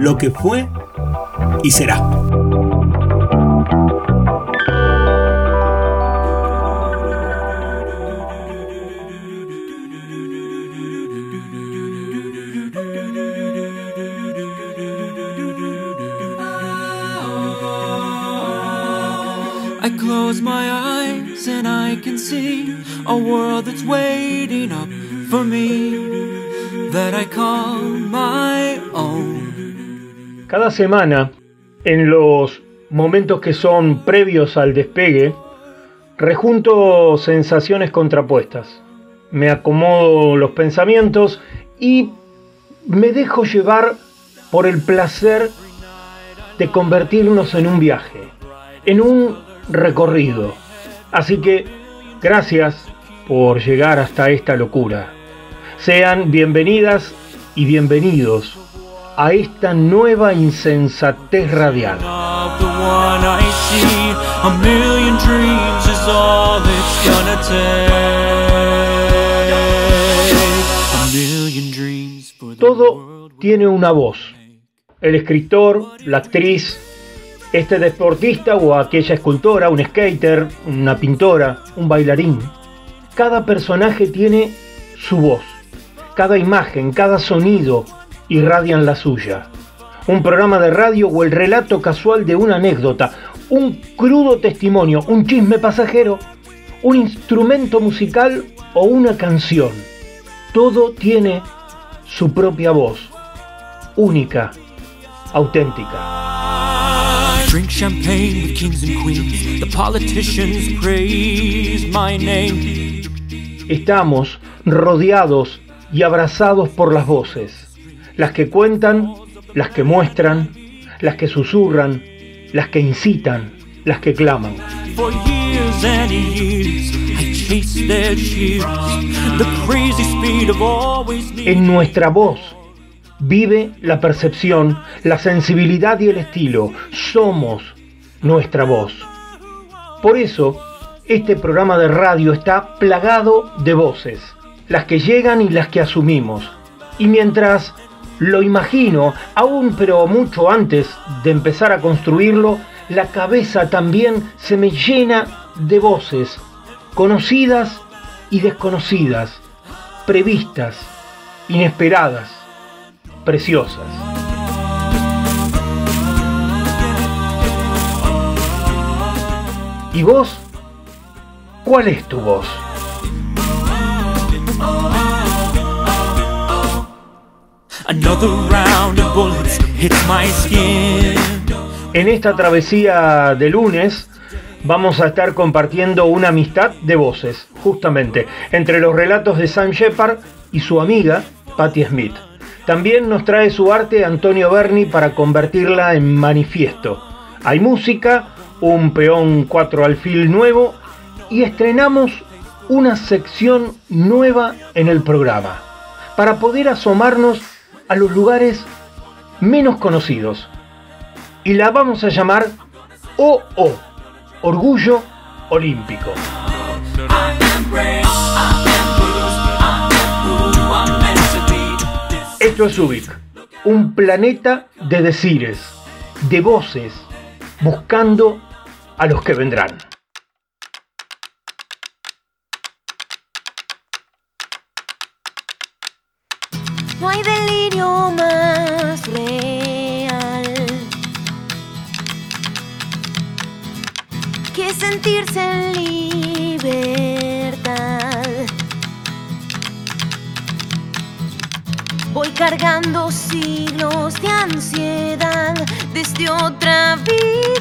lo que fue y será. I close my eyes and I can see a world that's waiting up for me that I call my own. Cada semana, en los momentos que son previos al despegue, rejunto sensaciones contrapuestas. Me acomodo los pensamientos y me dejo llevar por el placer de convertirnos en un viaje, en un recorrido. Así que gracias por llegar hasta esta locura. Sean bienvenidas y bienvenidos a esta nueva insensatez radial. Todo tiene una voz. El escritor, la actriz, este deportista o aquella escultora, un skater, una pintora, un bailarín. Cada personaje tiene su voz. Cada imagen, cada sonido irradian la suya. Un programa de radio o el relato casual de una anécdota, un crudo testimonio, un chisme pasajero, un instrumento musical o una canción. Todo tiene su propia voz, única, auténtica. Drink champagne with kings and queens. The politicians praise my name. Estamos rodeados y abrazados por las voces, las que cuentan, las que muestran, las que susurran, las que incitan, las que claman. En nuestra voz vive la percepción, la sensibilidad y el estilo. Somos nuestra voz. Por eso, este programa de radio está plagado de voces, las que llegan y las que asumimos. Y mientras lo imagino, aún pero mucho antes de empezar a construirlo, la cabeza también se me llena de voces, conocidas y desconocidas, previstas, inesperadas, preciosas. ¿Y vos? ¿Cuál es tu voz? Another round of bullets hits my skin. En esta travesía de lunes vamos a estar compartiendo una amistad de voces, justamente, entre los relatos de Sam Shepard y su amiga Patti Smith. También nos trae su arte Antonio Berni para convertirla en manifiesto. Hay música, un peón 4 alfil nuevo y estrenamos una sección nueva en el programa para poder asomarnos a los lugares menos conocidos. Y la vamos a llamar OO, Orgullo Olímpico. Esto es Ubik, un planeta de decires, de voces, buscando a los que vendrán. Sentirse en libertad. Voy cargando siglos de ansiedad desde otra vida.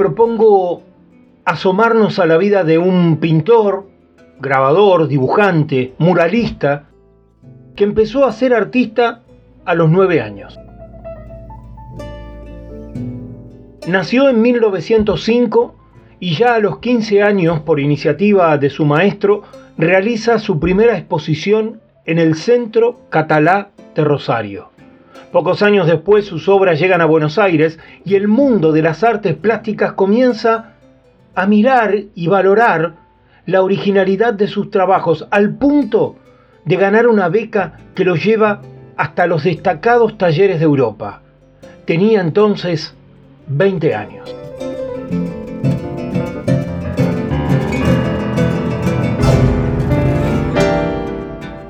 Propongo asomarnos a la vida de un pintor, grabador, dibujante, muralista, que empezó a ser artista a los nueve años. Nació en 1905 y ya a los 15 años, por iniciativa de su maestro, realiza su primera exposición en el Centro Catalá de Rosario. Pocos años después sus obras llegan a Buenos Aires y el mundo de las artes plásticas comienza a mirar y valorar la originalidad de sus trabajos al punto de ganar una beca que lo lleva hasta los destacados talleres de Europa. Tenía entonces 20 años.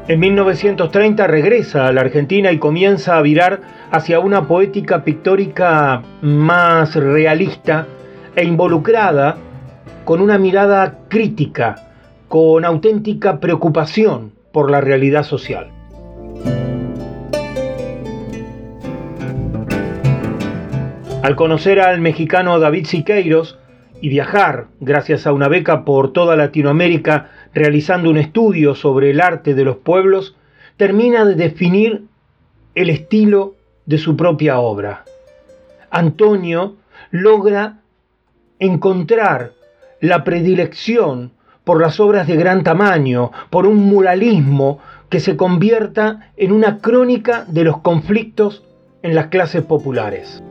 En 1930 regresa a la Argentina y comienza a virar hacia una poética pictórica más realista e involucrada con una mirada crítica, con auténtica preocupación por la realidad social. Al conocer al mexicano David Siqueiros y viajar, gracias a una beca por toda Latinoamérica, realizando un estudio sobre el arte de los pueblos, termina de definir el estilo de su propia obra. Antonio logra encontrar la predilección por las obras de gran tamaño, por un muralismo que se convierta en una crónica de los conflictos en las clases populares.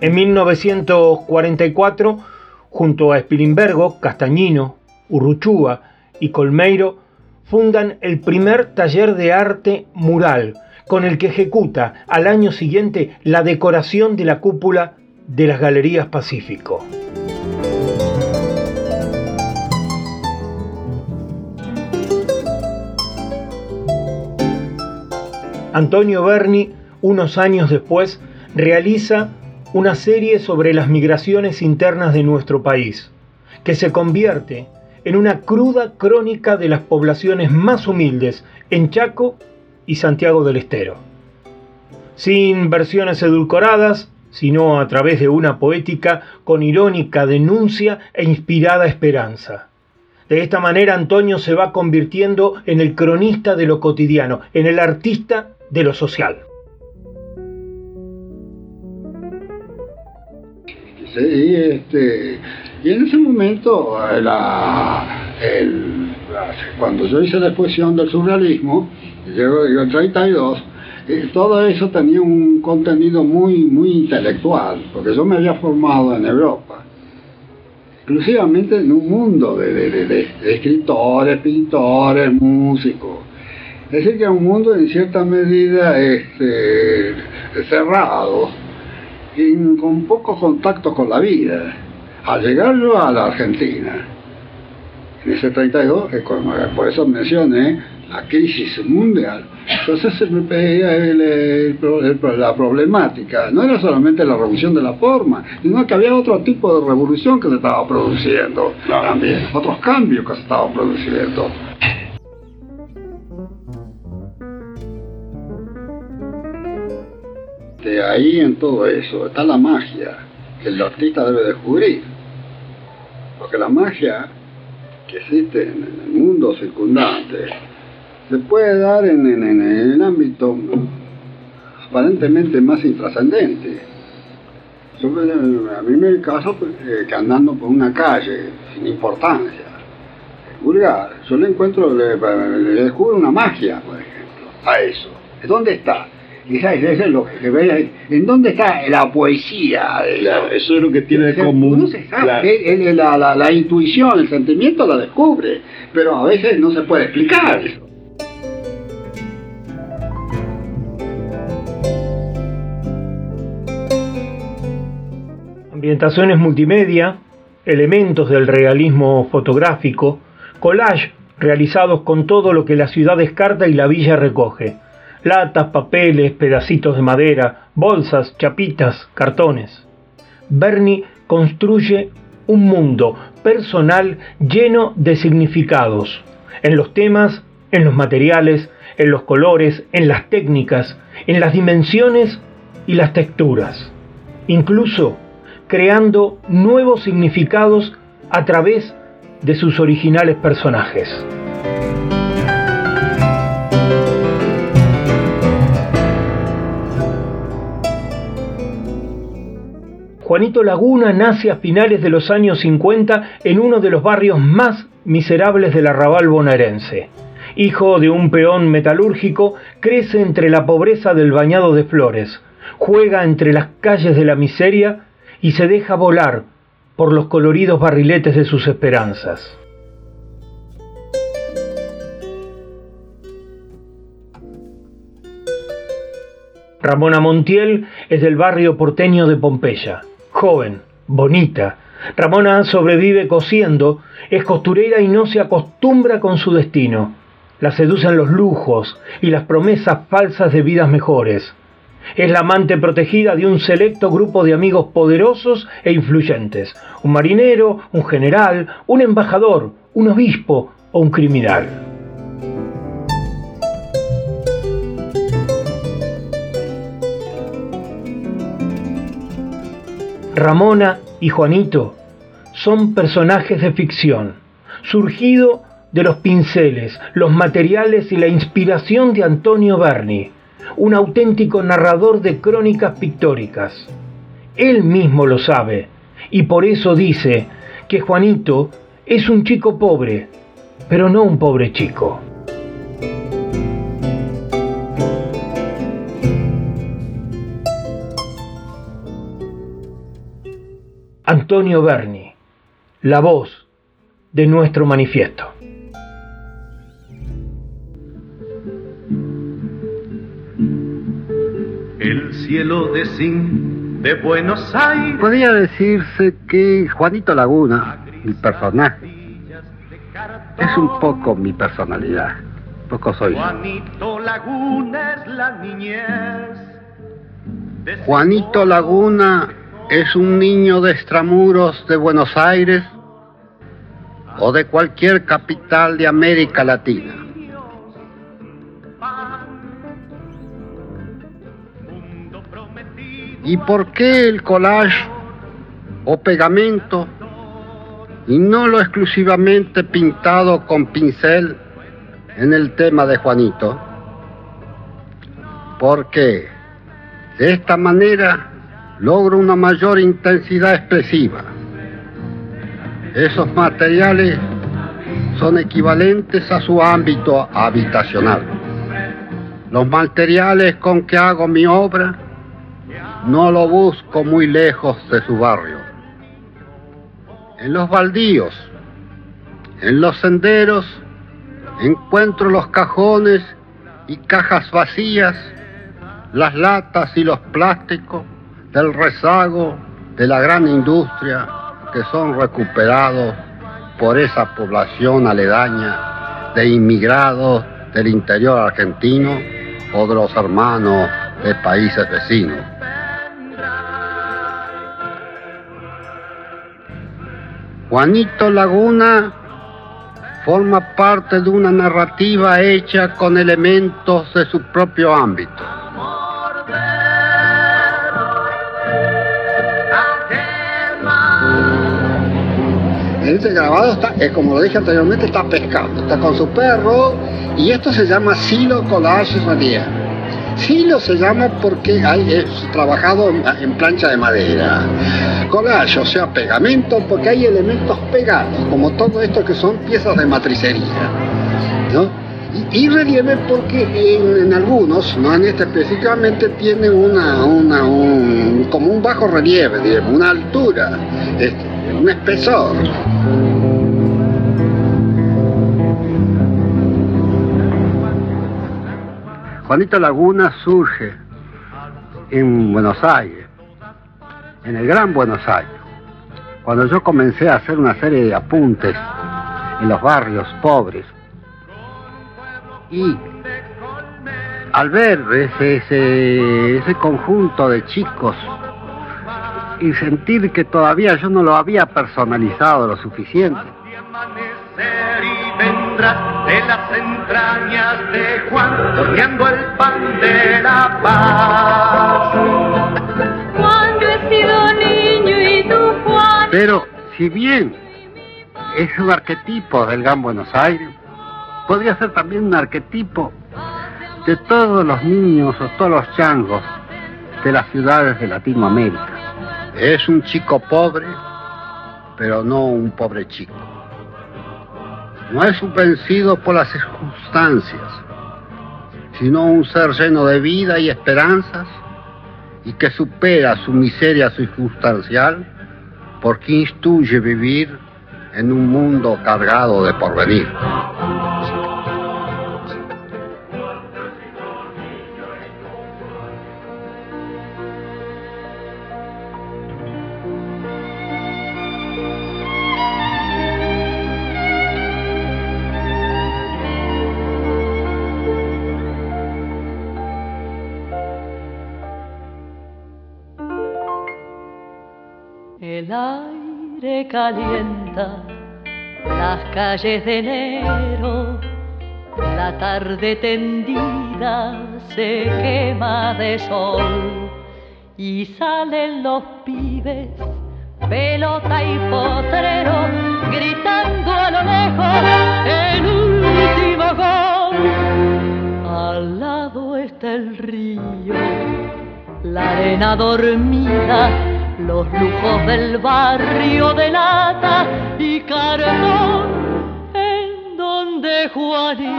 En 1944, junto a Spilimbergo, Castañino, Urruchúa y Colmeiro, fundan el primer taller de arte mural, con el que ejecuta al año siguiente la decoración de la cúpula de las Galerías Pacífico. Antonio Berni, unos años después, realiza una serie sobre las migraciones internas de nuestro país, que se convierte en una cruda crónica de las poblaciones más humildes en Chaco y Santiago del Estero. Sin versiones edulcoradas, sino a través de una poética con irónica denuncia e inspirada esperanza. De esta manera Antonio se va convirtiendo en el cronista de lo cotidiano, en el artista de lo social. Sí, este, y en ese momento, cuando yo hice la exposición del surrealismo, en el 32, todo eso tenía un contenido muy, muy intelectual, porque yo me había formado en Europa, exclusivamente en un mundo de escritores, pintores, músicos. Es decir, que un mundo en cierta medida este, cerrado y con poco contacto con la vida. Al llegar yo a la Argentina, en ese 32, por eso mencioné la crisis mundial, entonces se me pedía la problemática. No era solamente la revolución de la forma, sino que había otro tipo de revolución que se estaba produciendo también, otros cambios que se estaban produciendo. De ahí en todo eso está la magia que el artista debe descubrir. Porque la magia que existe en el mundo circundante se puede dar en, el ámbito aparentemente más intrascendente. a mí me caso pues, eh, que andando por una calle sin importancia, vulgar, yo le encuentro, le, le descubro una magia, por ejemplo, a eso. ¿Dónde está? Eso es lo que ve. ¿En dónde está la poesía? eso es lo que tiene de común. No se sabe. la, la, la, intuición, el sentimiento la descubre, pero a veces no se puede explicar. Ambientaciones multimedia, elementos del realismo fotográfico, collage realizados con todo lo que la ciudad descarta y la villa recoge latas, papeles, pedacitos de madera, bolsas, chapitas, cartones. Bernie construye un mundo personal lleno de significados, en los temas, en los materiales, en los colores, en las técnicas, en las dimensiones y las texturas, incluso creando nuevos significados a través de sus originales personajes. Juanito Laguna nace a finales de los años 50 en uno de los barrios más miserables del arrabal bonaerense. Hijo de un peón metalúrgico, crece entre la pobreza del bañado de flores, juega entre las calles de la miseria y se deja volar por los coloridos barriletes de sus esperanzas. Ramona Montiel es del barrio porteño de Pompeya joven, bonita. Ramona sobrevive cosiendo, es costurera y no se acostumbra con su destino. La seducen los lujos y las promesas falsas de vidas mejores. Es la amante protegida de un selecto grupo de amigos poderosos e influyentes. Un marinero, un general, un embajador, un obispo o un criminal. Ramona y Juanito son personajes de ficción, surgido de los pinceles, los materiales y la inspiración de Antonio Berni, un auténtico narrador de crónicas pictóricas. Él mismo lo sabe y por eso dice que Juanito es un chico pobre, pero no un pobre chico. Antonio Berni, la voz de nuestro manifiesto. El cielo de Sin de Buenos Aires. Podría decirse que Juanito Laguna, mi personaje, es un poco mi personalidad. Poco soy. Juanito Laguna es la niñez. de Juanito Laguna es un niño de extramuros de Buenos Aires o de cualquier capital de América Latina. ¿Y por qué el collage o pegamento y no lo exclusivamente pintado con pincel en el tema de Juanito? Porque de esta manera logro una mayor intensidad expresiva. Esos materiales son equivalentes a su ámbito habitacional. Los materiales con que hago mi obra no lo busco muy lejos de su barrio. En los baldíos, en los senderos, encuentro los cajones y cajas vacías, las latas y los plásticos del rezago de la gran industria que son recuperados por esa población aledaña de inmigrados del interior argentino o de los hermanos de países vecinos. Juanito Laguna forma parte de una narrativa hecha con elementos de su propio ámbito. Grabado está, es como lo dije anteriormente, está pescando, está con su perro y esto se llama silo collage relief. Silo se llama porque hay, es trabajado en, en plancha de madera. Collage, o sea, pegamento, porque hay elementos pegados, como todo esto que son piezas de matricería. ¿no? Y, relieve porque en, en algunos, no en este específicamente, tiene una, una, un, como un bajo relieve, digamos, una altura, este, un espesor. Juanito Laguna surge en Buenos Aires, en el Gran Buenos Aires, cuando yo comencé a hacer una serie de apuntes en los barrios pobres. Y al ver ese, ese, ese conjunto de chicos y sentir que todavía yo no lo había personalizado lo suficiente, de amanecer y vendrá de las entrañas de Juan, horneando el pan de la paz. Cuando he sido niño y tú, Juan. Pero si bien es un arquetipo del Gran Buenos Aires, podría ser también un arquetipo de todos los niños o todos los changos de las ciudades de Latinoamérica. Es un chico pobre, pero no un pobre chico. No es un vencido por las circunstancias, sino un ser lleno de vida y esperanzas y que supera su miseria circunstancial porque instruye vivir en un mundo cargado de porvenir. Calienta las calles de enero, la tarde tendida se quema de sol y salen los pibes, pelota y potrero, gritando al lejos el último gol. Al lado está el río, la arena dormida, los lujos del barrio de lata y cartón, en donde Juanito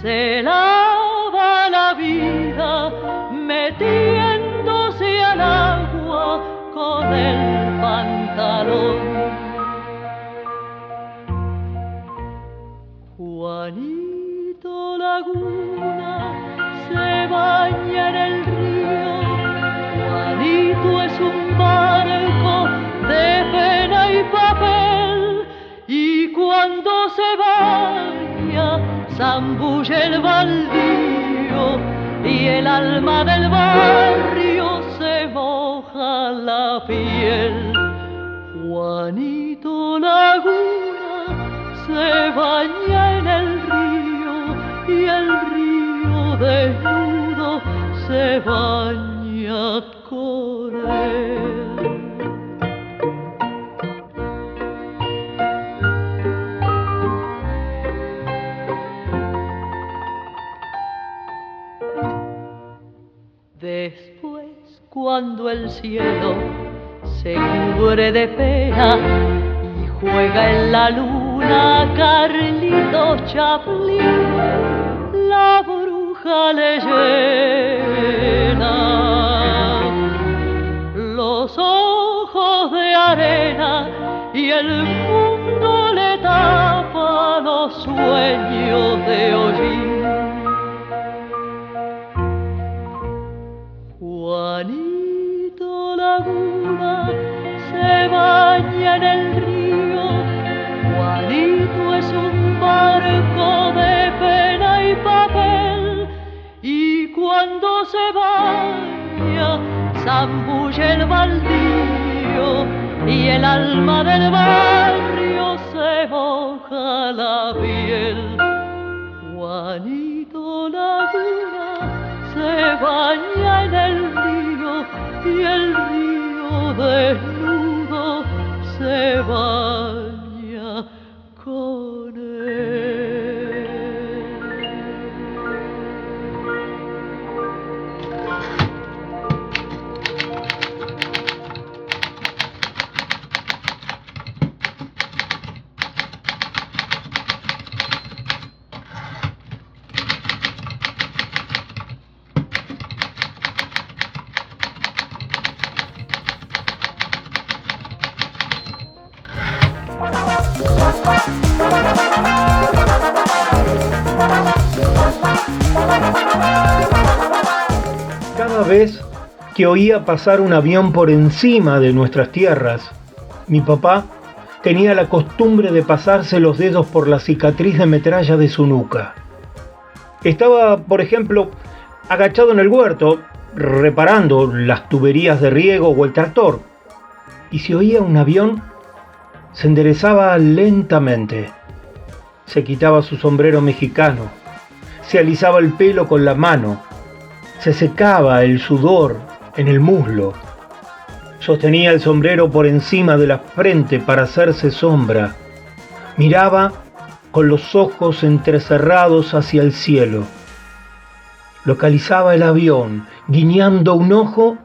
se lava la vida metiéndose al agua con el pantalón. Juanito Laguna alma del barrio se moja la piel. Juanito Laguna se baña en el río y el río desnudo se baña cuando el cielo se cubre de pena y juega en la luna Carlito Chaplin, la bruja le llena los ojos de arena y el mundo le tapa los sueños de hollín. Baña en el río. Juanito es un barco de pena y papel. Y cuando se baña, zambulle el baldío. Y el alma del barrio se moja la piel. Juanito Laguna se baña en el río y el río desnudo se oía pasar un avión por encima de nuestras tierras, mi papá tenía la costumbre de pasarse los dedos por la cicatriz de metralla de su nuca. Estaba, por ejemplo, agachado en el huerto, reparando las tuberías de riego o el tractor, y si oía un avión, se enderezaba lentamente, se quitaba su sombrero mexicano, se alisaba el pelo con la mano, se secaba el sudor en el muslo, sostenía el sombrero por encima de la frente para hacerse sombra, miraba con los ojos entrecerrados hacia el cielo, localizaba el avión guiñando un ojo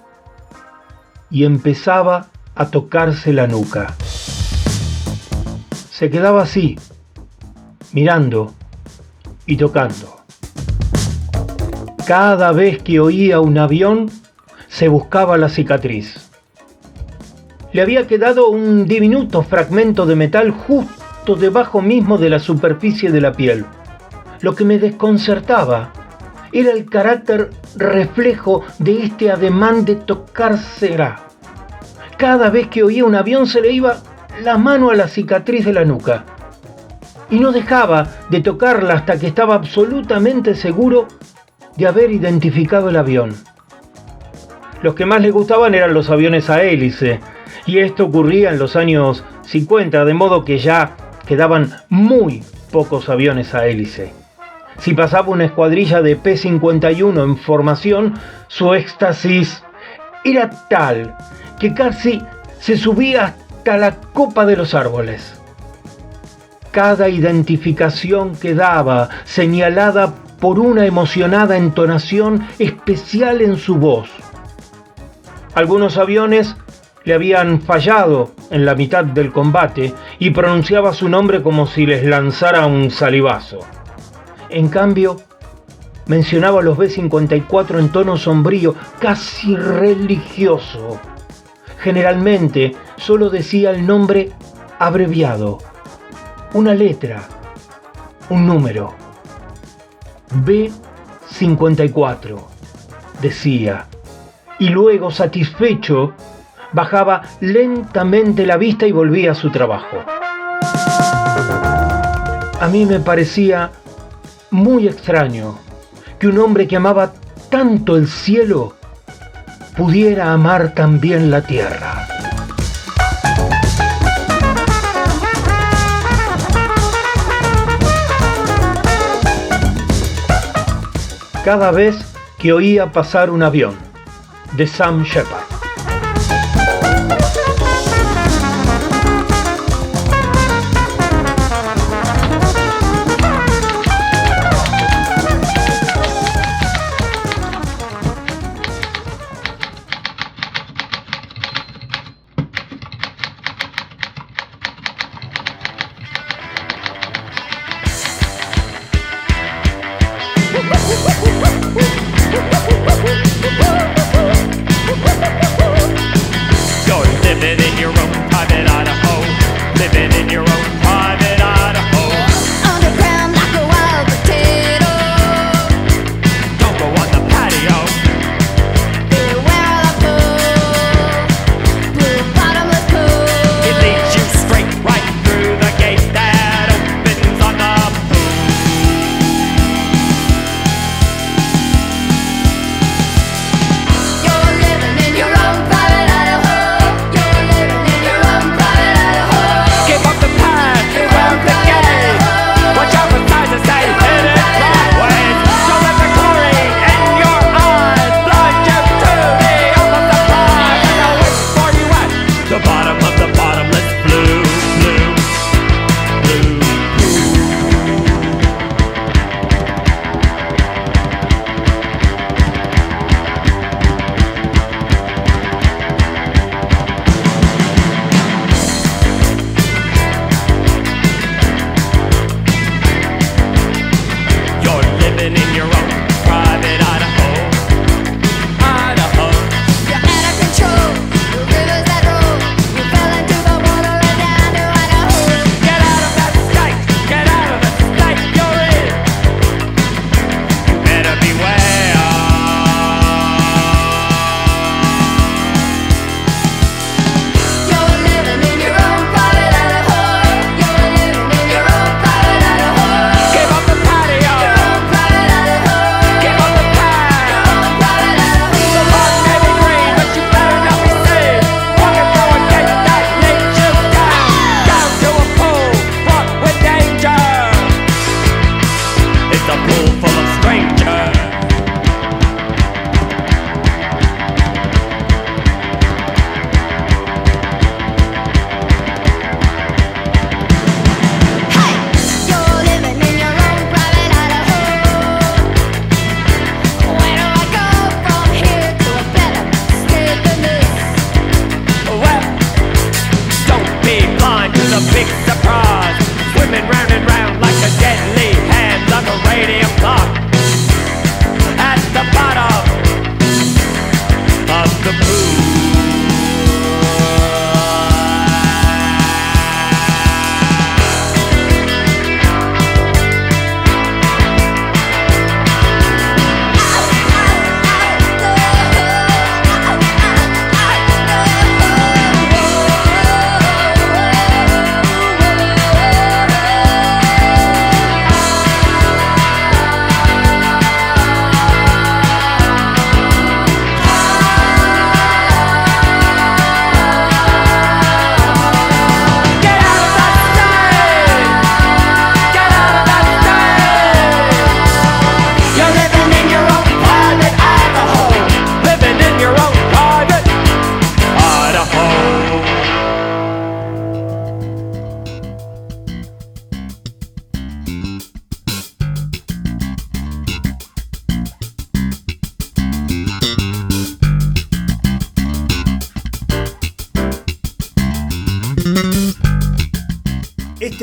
y empezaba a tocarse la nuca. Se quedaba así, mirando y tocando. Cada vez que oía un avión, se buscaba la cicatriz. Le había quedado un diminuto fragmento de metal justo debajo mismo de la superficie de la piel. Lo que me desconcertaba era el carácter reflejo de este ademán de tocársela. Cada vez que oía un avión se le iba la mano a la cicatriz de la nuca y no dejaba de tocarla hasta que estaba absolutamente seguro de haber identificado el avión. Los que más le gustaban eran los aviones a hélice, y esto ocurría en los años 50, de modo que ya quedaban muy pocos aviones a hélice. Si pasaba una escuadrilla de P-51 en formación, su éxtasis era tal que casi se subía hasta la copa de los árboles. Cada identificación que daba, señalada por una emocionada entonación especial en su voz. Algunos aviones le habían fallado en la mitad del combate y pronunciaba su nombre como si les lanzara un salivazo. En cambio, mencionaba los B-54 en tono sombrío, casi religioso. Generalmente solo decía el nombre abreviado, una letra, un número. B-54, decía, y luego, satisfecho, bajaba lentamente la vista y volvía a su trabajo. A mí me parecía muy extraño que un hombre que amaba tanto el cielo pudiera amar también la tierra. Cada vez que oía pasar un avión de Sam Shepard.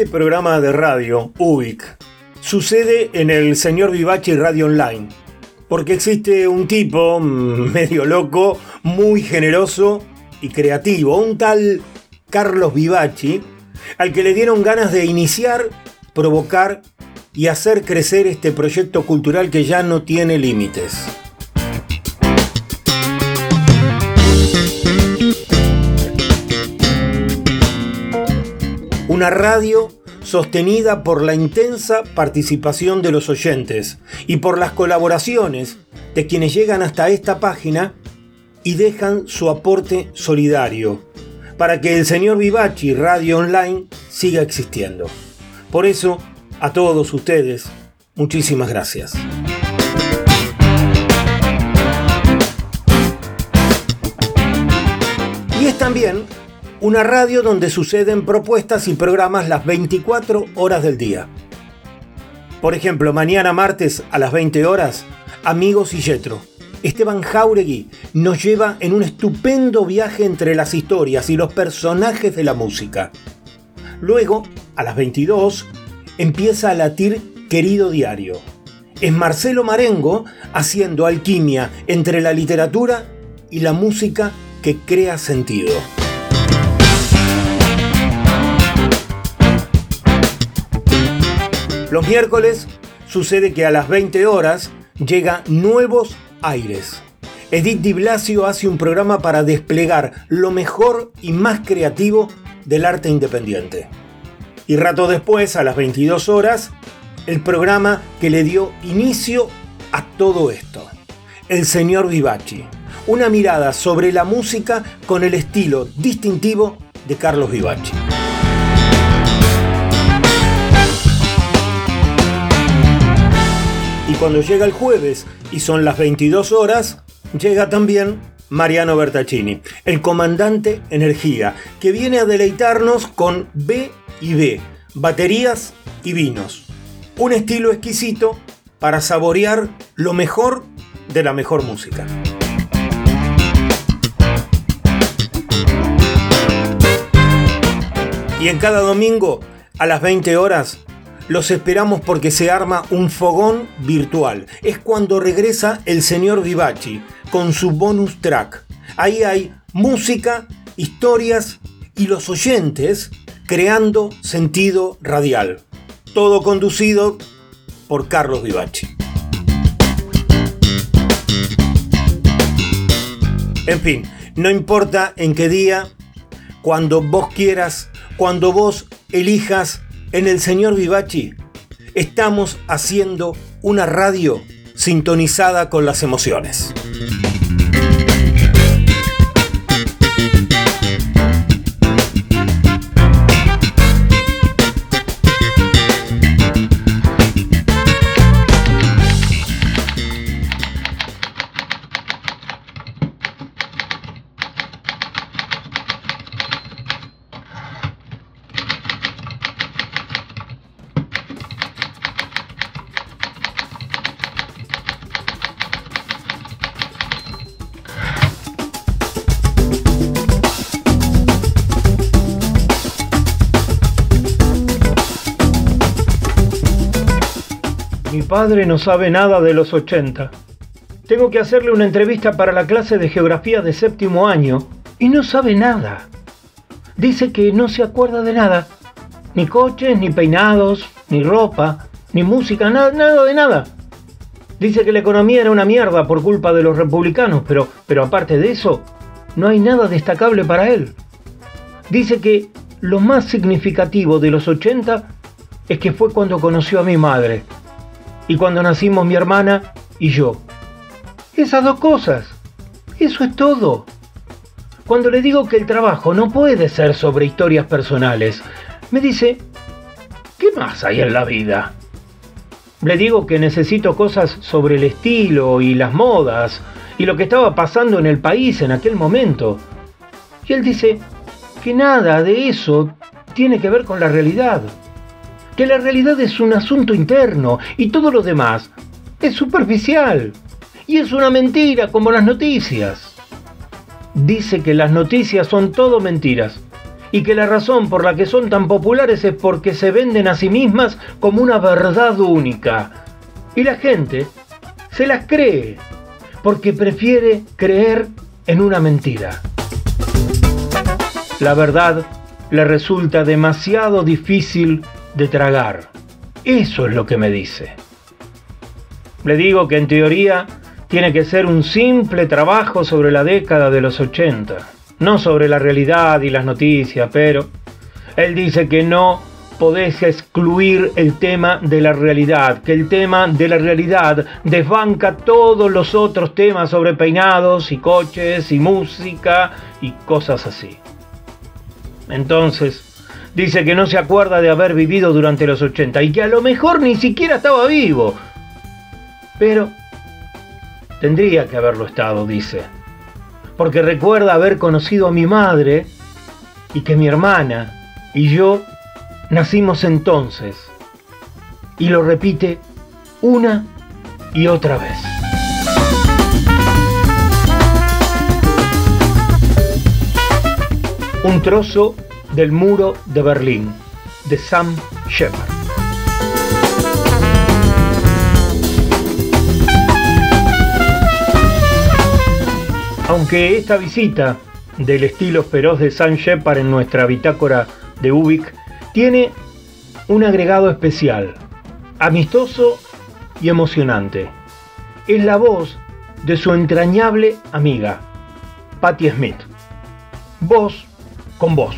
Programa de radio, UBIC, sucede en el señor Vivachi Radio Online, porque existe un tipo mm, medio loco, muy generoso y creativo, un tal Carlos Vivachi, al que le dieron ganas de iniciar, provocar y hacer crecer este proyecto cultural que ya no tiene límites. Una radio sostenida por la intensa participación de los oyentes y por las colaboraciones de quienes llegan hasta esta página y dejan su aporte solidario para que el señor Vivachi Radio Online siga existiendo. Por eso, a todos ustedes, muchísimas gracias. Y es también una radio donde suceden propuestas y programas las 24 horas del día. Por ejemplo, mañana martes a las 20 horas, Amigos y Yetro. Esteban Jauregui nos lleva en un estupendo viaje entre las historias y los personajes de la música. Luego, a las 22, empieza a latir Querido Diario. Es Marcelo Marengo haciendo alquimia entre la literatura y la música que crea sentido. Los miércoles sucede que a las 20 horas llega Nuevos Aires. Edith Di Blasio hace un programa para desplegar lo mejor y más creativo del arte independiente. Y rato después, a las 22 horas, el programa que le dio inicio a todo esto. El señor Vivachi. Una mirada sobre la música con el estilo distintivo de Carlos Vivachi. Cuando llega el jueves y son las 22 horas, llega también Mariano Bertaccini, el comandante Energía, que viene a deleitarnos con B y B, baterías y vinos. Un estilo exquisito para saborear lo mejor de la mejor música. Y en cada domingo, a las 20 horas, los esperamos porque se arma un fogón virtual. Es cuando regresa el señor Vivachi con su bonus track. Ahí hay música, historias y los oyentes creando sentido radial. Todo conducido por Carlos Vivachi. En fin, no importa en qué día, cuando vos quieras, cuando vos elijas, en el señor Vivachi estamos haciendo una radio sintonizada con las emociones. Padre no sabe nada de los 80. Tengo que hacerle una entrevista para la clase de geografía de séptimo año y no sabe nada. Dice que no se acuerda de nada. Ni coches, ni peinados, ni ropa, ni música, nada, nada de nada. Dice que la economía era una mierda por culpa de los republicanos, pero, pero aparte de eso, no hay nada destacable para él. Dice que lo más significativo de los 80 es que fue cuando conoció a mi madre y cuando nacimos mi hermana y yo. Esas dos cosas. Eso es todo. Cuando le digo que el trabajo no puede ser sobre historias personales, me dice, ¿qué más hay en la vida? Le digo que necesito cosas sobre el estilo y las modas y lo que estaba pasando en el país en aquel momento. Y él dice que nada de eso tiene que ver con la realidad que la realidad es un asunto interno y todo lo demás es superficial y es una mentira como las noticias. Dice que las noticias son todo mentiras y que la razón por la que son tan populares es porque se venden a sí mismas como una verdad única. Y la gente se las cree porque prefiere creer en una mentira. La verdad le resulta demasiado difícil de tragar. Eso es lo que me dice. Le digo que en teoría tiene que ser un simple trabajo sobre la década de los 80, no sobre la realidad y las noticias, pero él dice que no podés excluir el tema de la realidad, que el tema de la realidad desbanca todos los otros temas sobre peinados y coches y música y cosas así. Entonces, dice que no se acuerda de haber vivido durante los 80 y que a lo mejor ni siquiera estaba vivo. Pero tendría que haberlo estado, dice. Porque recuerda haber conocido a mi madre y que mi hermana y yo nacimos entonces. Y lo repite una y otra vez. Un trozo del muro de Berlín, de Sam Shepard. Aunque esta visita del estilo feroz de Sam Shepard en nuestra bitácora de Ubik tiene un agregado especial, amistoso y emocionante. Es la voz de su entrañable amiga, Patti Smith. Voz con voz.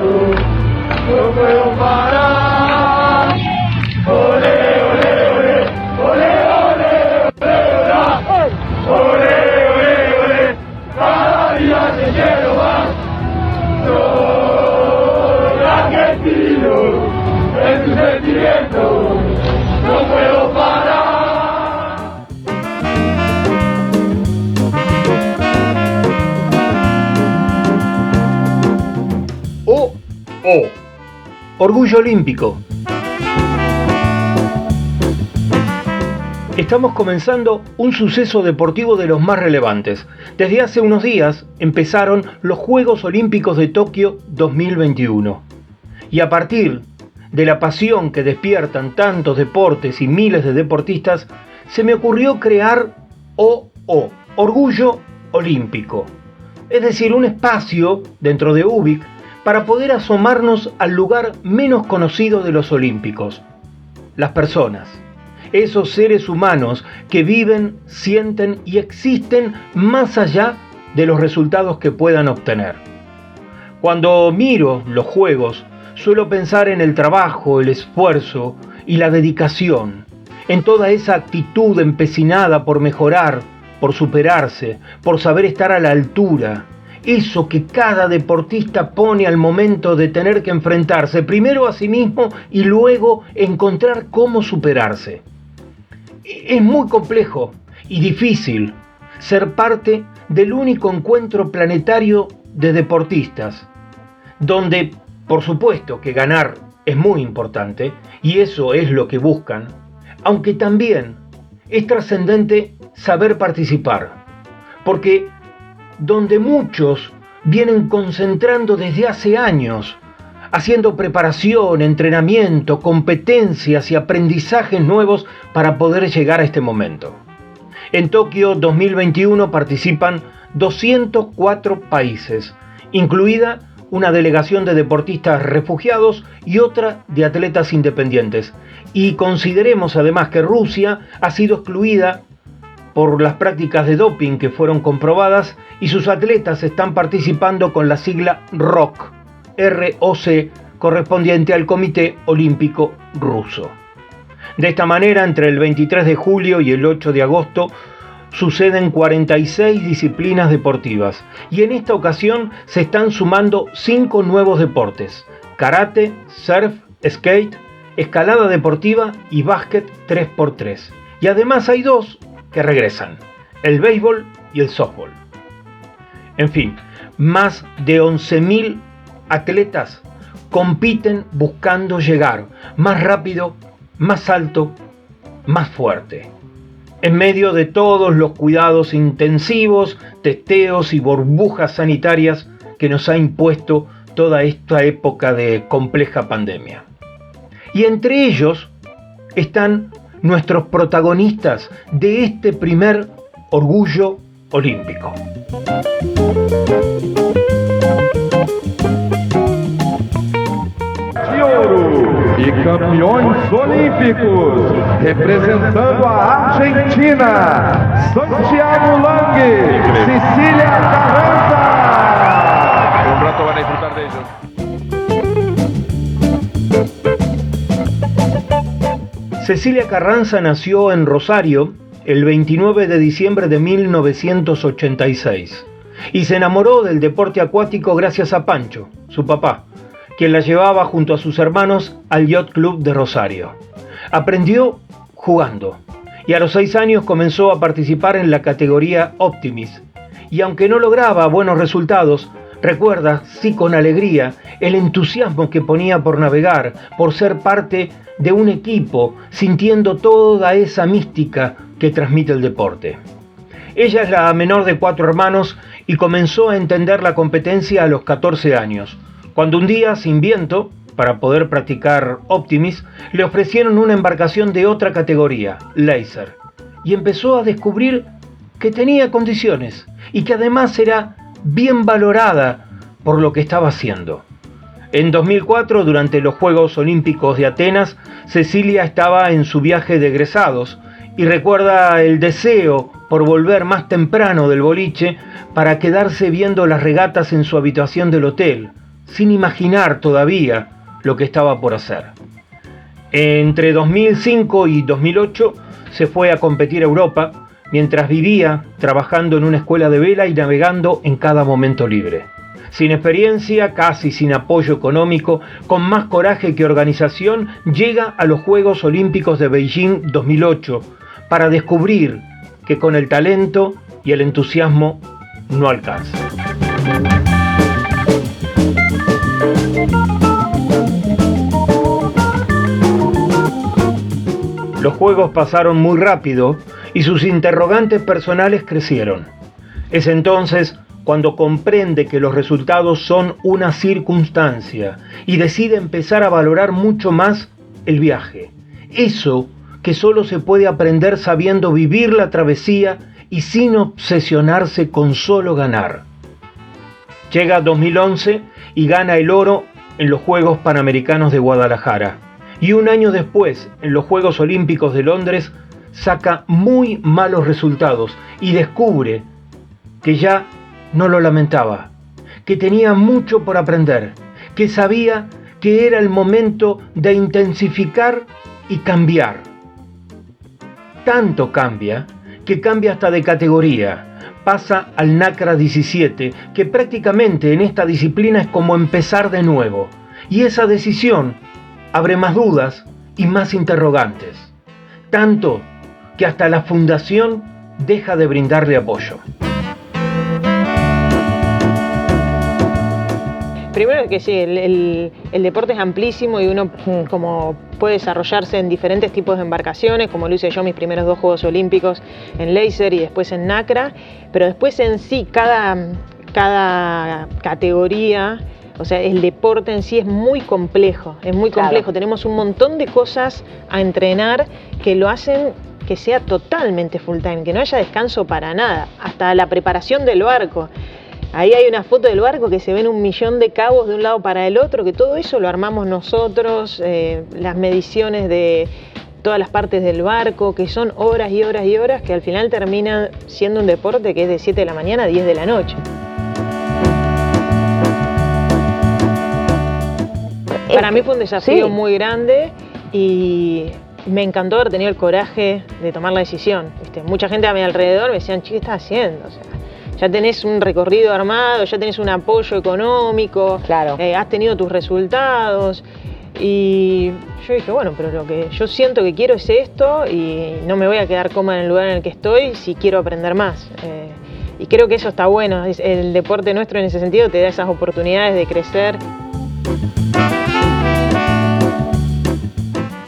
Eu o meu Orgullo Olímpico. Estamos comenzando un suceso deportivo de los más relevantes. Desde hace unos días empezaron los Juegos Olímpicos de Tokio 2021. Y a partir de la pasión que despiertan tantos deportes y miles de deportistas, se me ocurrió crear OO, Orgullo Olímpico. Es decir, un espacio dentro de UBIC para poder asomarnos al lugar menos conocido de los olímpicos, las personas, esos seres humanos que viven, sienten y existen más allá de los resultados que puedan obtener. Cuando miro los juegos, suelo pensar en el trabajo, el esfuerzo y la dedicación, en toda esa actitud empecinada por mejorar, por superarse, por saber estar a la altura, eso que cada deportista pone al momento de tener que enfrentarse primero a sí mismo y luego encontrar cómo superarse. Es muy complejo y difícil ser parte del único encuentro planetario de deportistas, donde por supuesto que ganar es muy importante y eso es lo que buscan, aunque también es trascendente saber participar, porque donde muchos vienen concentrando desde hace años, haciendo preparación, entrenamiento, competencias y aprendizajes nuevos para poder llegar a este momento. En Tokio 2021 participan 204 países, incluida una delegación de deportistas refugiados y otra de atletas independientes. Y consideremos además que Rusia ha sido excluida por las prácticas de doping que fueron comprobadas y sus atletas están participando con la sigla ROC, ROC, correspondiente al Comité Olímpico Ruso. De esta manera, entre el 23 de julio y el 8 de agosto, suceden 46 disciplinas deportivas y en esta ocasión se están sumando 5 nuevos deportes, karate, surf, skate, escalada deportiva y básquet 3x3. Y además hay dos que regresan, el béisbol y el softball. En fin, más de 11.000 atletas compiten buscando llegar más rápido, más alto, más fuerte. En medio de todos los cuidados intensivos, testeos y burbujas sanitarias que nos ha impuesto toda esta época de compleja pandemia. Y entre ellos están nuestros protagonistas de este primer orgullo olímpico. e campeões olímpicos, representando a Argentina, Santiago Lange, Cecília Carranza. Un rato van a disfrutar de ellos. Cecilia Carranza nació en Rosario el 29 de diciembre de 1986 y se enamoró del deporte acuático gracias a Pancho, su papá, quien la llevaba junto a sus hermanos al Yacht Club de Rosario. Aprendió jugando y a los seis años comenzó a participar en la categoría Optimis. Y aunque no lograba buenos resultados, recuerda, sí con alegría, el entusiasmo que ponía por navegar, por ser parte de un equipo, sintiendo toda esa mística que transmite el deporte. Ella es la menor de cuatro hermanos y comenzó a entender la competencia a los 14 años, cuando un día, sin viento, para poder practicar Optimis, le ofrecieron una embarcación de otra categoría, Laser, y empezó a descubrir que tenía condiciones y que además era bien valorada por lo que estaba haciendo. En 2004, durante los Juegos Olímpicos de Atenas, Cecilia estaba en su viaje de egresados y recuerda el deseo por volver más temprano del boliche para quedarse viendo las regatas en su habitación del hotel, sin imaginar todavía lo que estaba por hacer. Entre 2005 y 2008 se fue a competir a Europa, mientras vivía trabajando en una escuela de vela y navegando en cada momento libre. Sin experiencia, casi sin apoyo económico, con más coraje que organización, llega a los Juegos Olímpicos de Beijing 2008 para descubrir que con el talento y el entusiasmo no alcanza. Los juegos pasaron muy rápido y sus interrogantes personales crecieron. Es entonces cuando comprende que los resultados son una circunstancia y decide empezar a valorar mucho más el viaje. Eso que solo se puede aprender sabiendo vivir la travesía y sin obsesionarse con solo ganar. Llega 2011 y gana el oro en los Juegos Panamericanos de Guadalajara. Y un año después, en los Juegos Olímpicos de Londres, saca muy malos resultados y descubre que ya no lo lamentaba, que tenía mucho por aprender, que sabía que era el momento de intensificar y cambiar. Tanto cambia que cambia hasta de categoría. Pasa al NACRA 17, que prácticamente en esta disciplina es como empezar de nuevo. Y esa decisión abre más dudas y más interrogantes. Tanto que hasta la fundación deja de brindarle apoyo. Primero que sí, el, el- el deporte es amplísimo y uno mm, como puede desarrollarse en diferentes tipos de embarcaciones, como lo hice yo mis primeros dos Juegos Olímpicos en Laser y después en Nacra, pero después en sí cada, cada categoría, o sea, el deporte en sí es muy complejo, es muy Claro. complejo. Tenemos un montón de cosas a entrenar que lo hacen que sea totalmente full time, que no haya descanso para nada, hasta la preparación del barco. Ahí hay una foto del barco que se ven un millón de cabos de un lado para el otro, que todo eso lo armamos nosotros, eh, las mediciones de todas las partes del barco, que son horas y horas y horas, que al final termina siendo un deporte que es de 7 de la mañana a 10 de la noche. Para mí fue un desafío sí. muy grande y me encantó haber tenido el coraje de tomar la decisión. ¿viste? Mucha gente a mi alrededor me decían, ¿qué estás haciendo? O sea, ya tenés un recorrido armado, ya tenés un apoyo económico, eh, has tenido tus resultados. Y yo dije, bueno, pero lo que yo siento que quiero es esto y no me voy a quedar cómoda en el lugar en el que estoy si quiero aprender más. Eh, y creo que eso está bueno. El deporte nuestro en ese sentido te da esas oportunidades de crecer.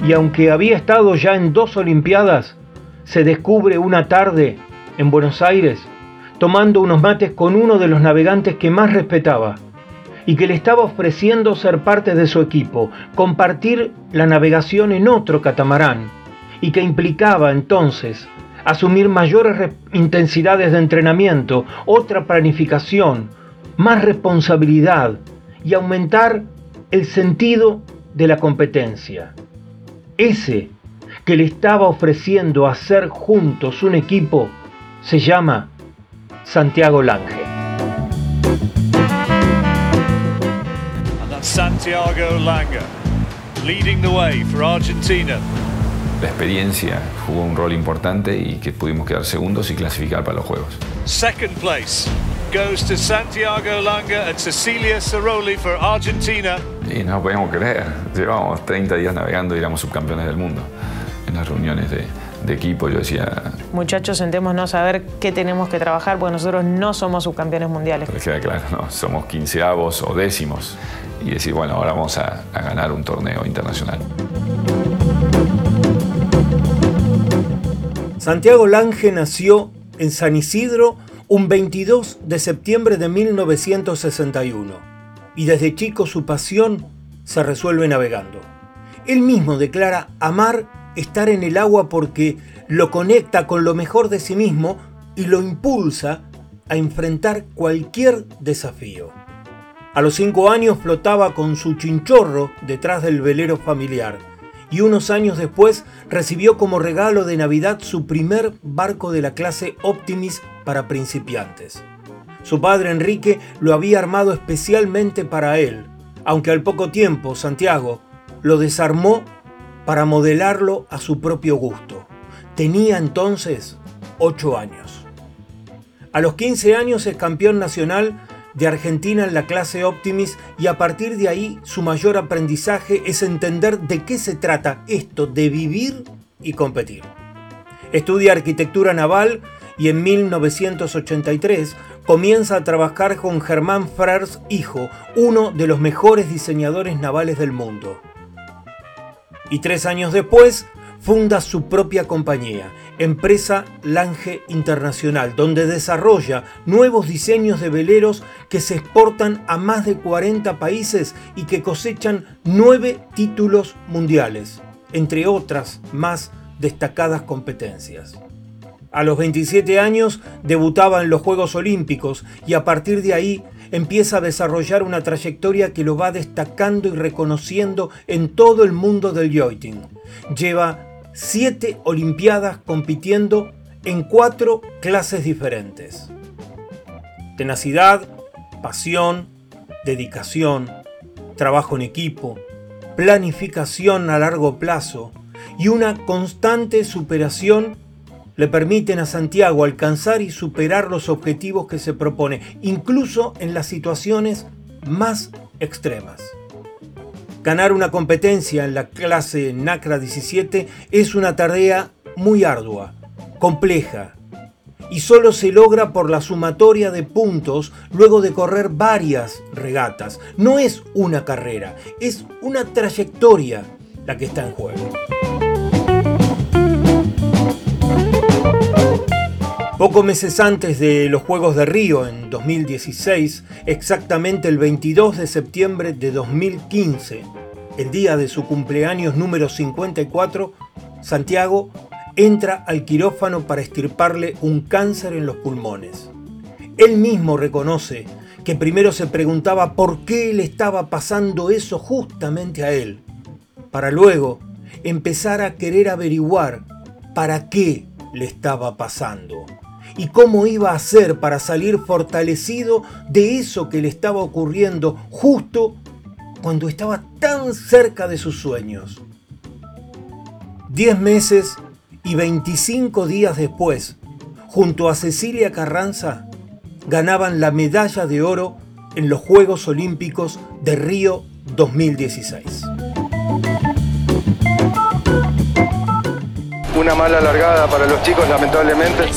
Y aunque había estado ya en dos Olimpiadas, se descubre una tarde en Buenos Aires tomando unos mates con uno de los navegantes que más respetaba y que le estaba ofreciendo ser parte de su equipo, compartir la navegación en otro catamarán y que implicaba entonces asumir mayores re- intensidades de entrenamiento, otra planificación, más responsabilidad y aumentar el sentido de la competencia. Ese que le estaba ofreciendo hacer juntos un equipo se llama Santiago Lange. Santiago Langa leading the way for Argentina. La experiencia jugó un rol importante y que pudimos quedar segundos y clasificar para los Juegos. Second place goes to Santiago Langa and Cecilia Ceroli for Argentina. Y no podíamos creer, llevábamos 30 días navegando y éramos subcampeones del mundo. En las reuniones de, de equipo yo decía, Muchachos, sentémonos a ver qué tenemos que trabajar, porque nosotros no somos subcampeones mundiales. les queda claro, no, somos quinceavos o décimos. Y decir, bueno, ahora vamos a, a ganar un torneo internacional. Santiago Lange nació en San Isidro un 22 de septiembre de 1961 y desde chico su pasión se resuelve navegando. Él mismo declara amar estar en el agua porque lo conecta con lo mejor de sí mismo y lo impulsa a enfrentar cualquier desafío. A los cinco años flotaba con su chinchorro detrás del velero familiar y unos años después recibió como regalo de Navidad su primer barco de la clase Optimis para principiantes. Su padre Enrique lo había armado especialmente para él, aunque al poco tiempo Santiago lo desarmó para modelarlo a su propio gusto. Tenía entonces 8 años. A los 15 años es campeón nacional de Argentina en la clase Optimis y a partir de ahí su mayor aprendizaje es entender de qué se trata esto de vivir y competir. Estudia arquitectura naval y en 1983 comienza a trabajar con Germán Frers hijo, uno de los mejores diseñadores navales del mundo. Y tres años después funda su propia compañía, empresa Lange Internacional, donde desarrolla nuevos diseños de veleros que se exportan a más de 40 países y que cosechan nueve títulos mundiales, entre otras más destacadas competencias. A los 27 años debutaba en los Juegos Olímpicos y a partir de ahí empieza a desarrollar una trayectoria que lo va destacando y reconociendo en todo el mundo del yachting. Lleva siete Olimpiadas compitiendo en cuatro clases diferentes. Tenacidad, pasión, dedicación, trabajo en equipo, planificación a largo plazo y una constante superación le permiten a Santiago alcanzar y superar los objetivos que se propone, incluso en las situaciones más extremas. Ganar una competencia en la clase NACRA 17 es una tarea muy ardua, compleja, y solo se logra por la sumatoria de puntos luego de correr varias regatas. No es una carrera, es una trayectoria la que está en juego. Pocos meses antes de los Juegos de Río en 2016, exactamente el 22 de septiembre de 2015, el día de su cumpleaños número 54, Santiago entra al quirófano para estirparle un cáncer en los pulmones. Él mismo reconoce que primero se preguntaba por qué le estaba pasando eso justamente a él, para luego empezar a querer averiguar para qué le estaba pasando y cómo iba a hacer para salir fortalecido de eso que le estaba ocurriendo justo cuando estaba tan cerca de sus sueños. Diez meses y 25 días después, junto a Cecilia Carranza, ganaban la medalla de oro en los Juegos Olímpicos de Río 2016. Una mala largada para los chicos, lamentablemente.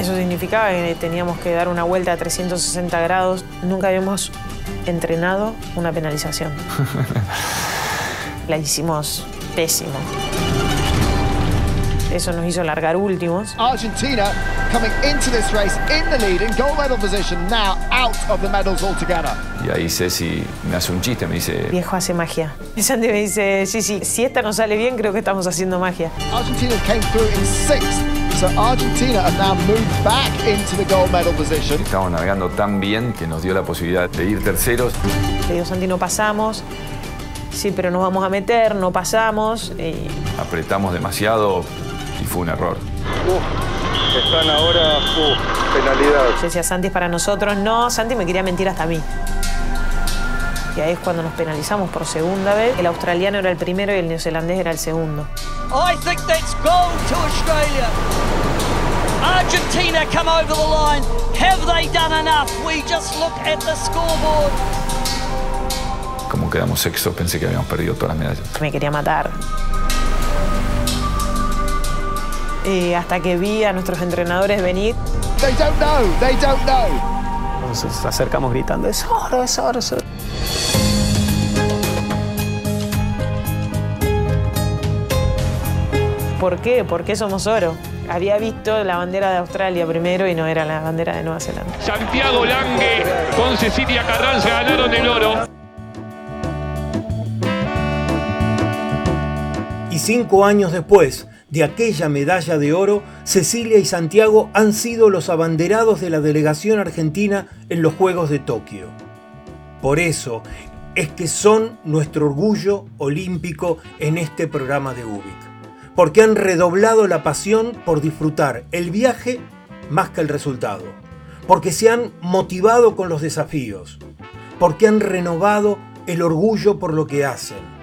Eso significaba que teníamos que dar una vuelta a 360 grados. Nunca habíamos entrenado una penalización. La hicimos pésimo. Eso nos hizo largar últimos. Argentina coming into this race in the lead in gold medal position now out of the medals altogether. Y ahí Ceci me hace un chiste, me dice, Viejo hace magia. Y Santi me dice, sí, sí, si esta no sale bien, creo que estamos haciendo magia. Argentina came through in sixth. So Argentina have now moved back into the gold medal position. estábamos navegando tan bien que nos dio la posibilidad de ir terceros. Le digo, Santi, no pasamos. Sí, pero nos vamos a meter, no pasamos. Y Apretamos demasiado fue un error. Están ahora, uh, penalidad. yo decía, Santi es para nosotros. No, Santi me quería mentir hasta a mí. Y ahí es cuando nos penalizamos por segunda vez. El australiano era el primero y el neozelandés era el segundo. I think that's gold to Australia. Argentina come over the line. Have they done enough? We just look at the scoreboard. Como quedamos sexto, pensé que habíamos perdido todas las medallas. Me quería matar. Y hasta que vi a nuestros entrenadores venir, They don't know. They don't know. Nos acercamos gritando, es oro, es oro, es oro. ¿por qué? ¿Por qué somos oro? Había visto la bandera de Australia primero y no era la bandera de Nueva Zelanda. Santiago Lange con Cecilia Carranza ganaron el oro. Y cinco años después de aquella medalla de oro, Cecilia y Santiago han sido los abanderados de la delegación argentina en los Juegos de Tokio. Por eso, es que son nuestro orgullo olímpico en este programa de UBIC. Porque han redoblado la pasión por disfrutar el viaje más que el resultado. Porque se han motivado con los desafíos. Porque han renovado el orgullo por lo que hacen.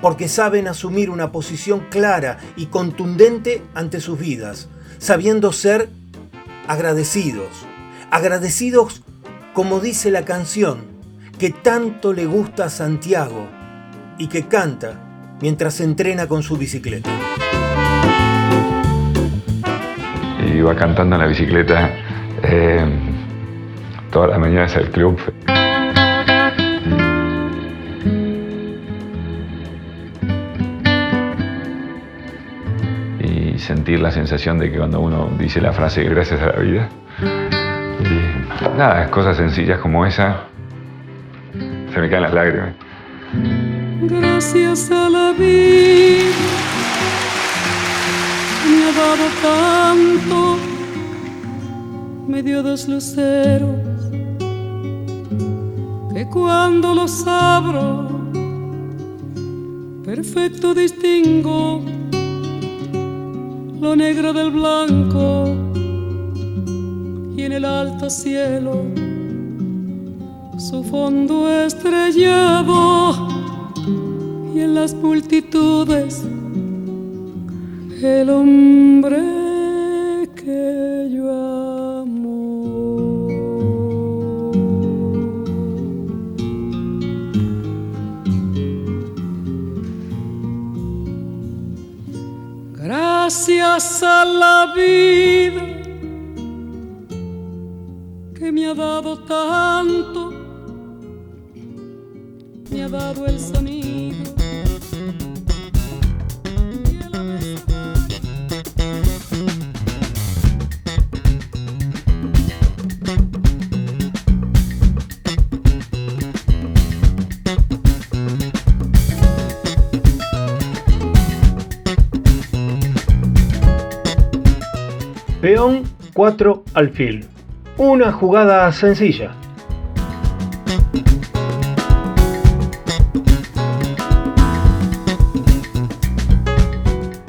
Porque saben asumir una posición clara y contundente ante sus vidas, sabiendo ser agradecidos. Agradecidos como dice la canción que tanto le gusta a Santiago y que canta mientras entrena con su bicicleta. Iba cantando en la bicicleta eh, todas las mañanas al club. Sentir la sensación de que cuando uno dice la frase gracias a la vida, nada, cosas sencillas como esa, se me caen las lágrimas. Gracias a la vida me ha dado tanto, me dio dos luceros que cuando los abro, perfecto distingo lo negro del blanco y en el alto cielo su fondo estrellado y en las multitudes el hombre Gracias a la vida que me ha dado tanto, me ha dado el sonido. 4 alfil. Una jugada sencilla.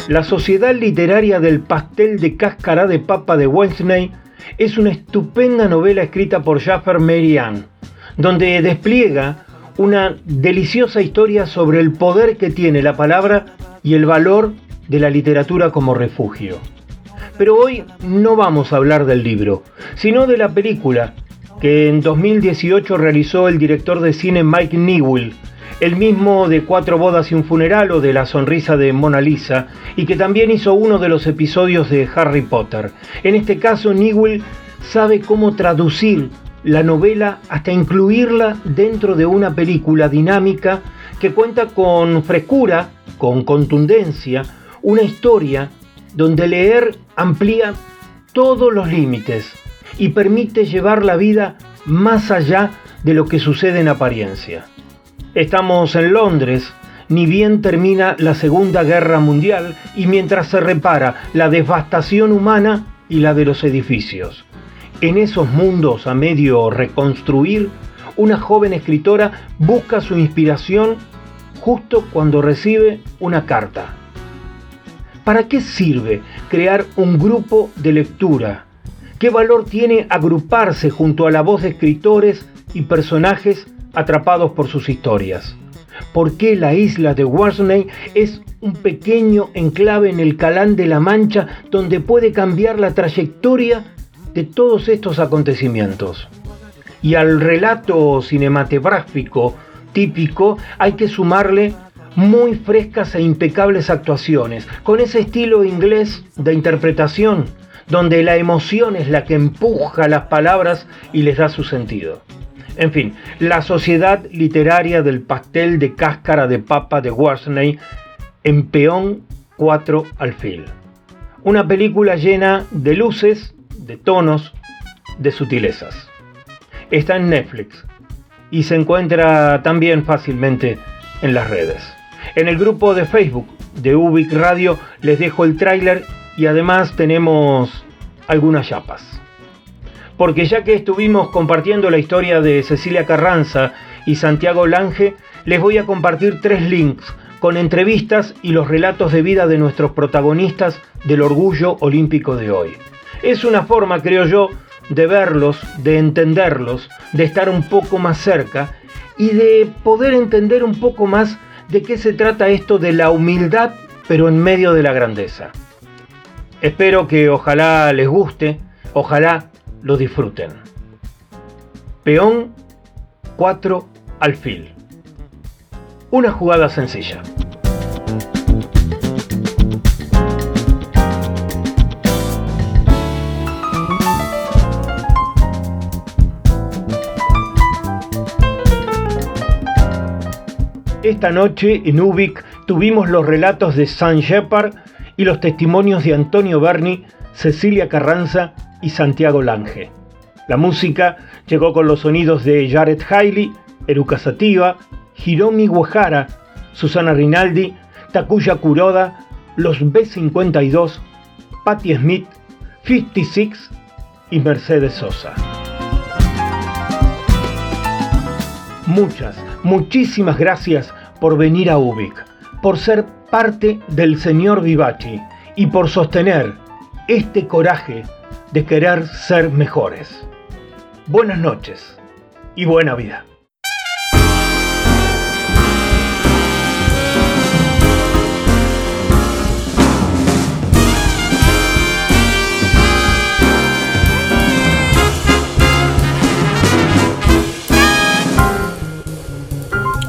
La Sociedad Literaria del Pastel de Cáscara de Papa de Wednesday es una estupenda novela escrita por Jaffer Marianne, donde despliega una deliciosa historia sobre el poder que tiene la palabra y el valor de la literatura como refugio. Pero hoy no vamos a hablar del libro, sino de la película que en 2018 realizó el director de cine Mike Newell, el mismo de Cuatro bodas y un funeral o de La sonrisa de Mona Lisa, y que también hizo uno de los episodios de Harry Potter. En este caso, Newell sabe cómo traducir la novela hasta incluirla dentro de una película dinámica que cuenta con frescura, con contundencia, una historia donde leer amplía todos los límites y permite llevar la vida más allá de lo que sucede en apariencia. Estamos en Londres, ni bien termina la Segunda Guerra Mundial y mientras se repara la devastación humana y la de los edificios. En esos mundos a medio reconstruir, una joven escritora busca su inspiración justo cuando recibe una carta. ¿Para qué sirve crear un grupo de lectura? ¿Qué valor tiene agruparse junto a la voz de escritores y personajes atrapados por sus historias? ¿Por qué la isla de Guernsey es un pequeño enclave en el Calán de la Mancha donde puede cambiar la trayectoria de todos estos acontecimientos? Y al relato cinematográfico típico hay que sumarle muy frescas e impecables actuaciones, con ese estilo inglés de interpretación, donde la emoción es la que empuja las palabras y les da su sentido. En fin, la sociedad literaria del pastel de cáscara de papa de Worsley en peón 4 alfil. Una película llena de luces, de tonos, de sutilezas. Está en Netflix y se encuentra también fácilmente en las redes. En el grupo de Facebook de Ubic Radio les dejo el tráiler y además tenemos algunas chapas. Porque ya que estuvimos compartiendo la historia de Cecilia Carranza y Santiago Lange, les voy a compartir tres links con entrevistas y los relatos de vida de nuestros protagonistas del orgullo olímpico de hoy. Es una forma, creo yo, de verlos, de entenderlos, de estar un poco más cerca y de poder entender un poco más de qué se trata esto de la humildad, pero en medio de la grandeza. Espero que ojalá les guste, ojalá lo disfruten. Peón 4 alfil. Una jugada sencilla. Esta noche en Ubik tuvimos los relatos de San Shepard y los testimonios de Antonio Berni, Cecilia Carranza y Santiago Lange. La música llegó con los sonidos de Jared Hailey, Eruka Sativa, Hiromi Guajara, Susana Rinaldi, Takuya Kuroda, los B52, Patti Smith, 56 y Mercedes Sosa. Muchas, muchísimas gracias por venir a Ubik, por ser parte del señor Vivachi y por sostener este coraje de querer ser mejores. Buenas noches y buena vida.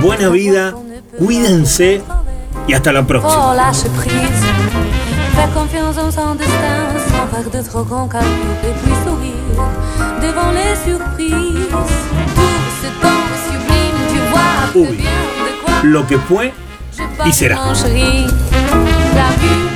buena vida, cuídense y hasta la próxima. lâche prise. Faire confiance en son destin sans faire de trop grands calculs et puis sourire devant les surprises. Tout ce temps sublime, tu vois très Uy, bien de quoi lo que fue y será. mon chéri. La vue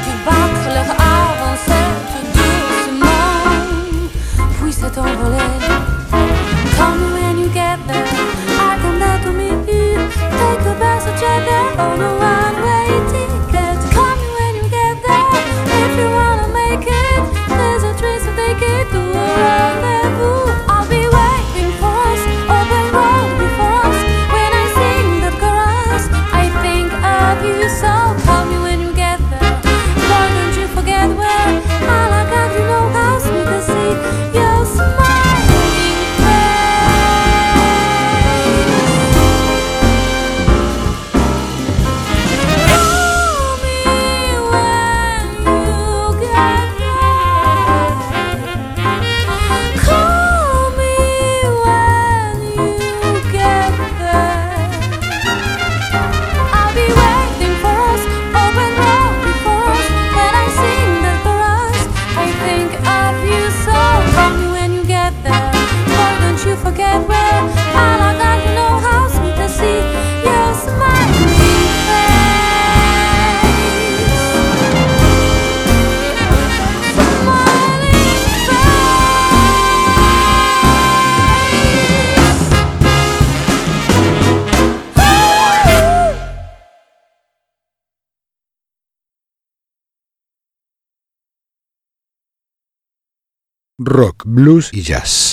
rock, blues y jazz.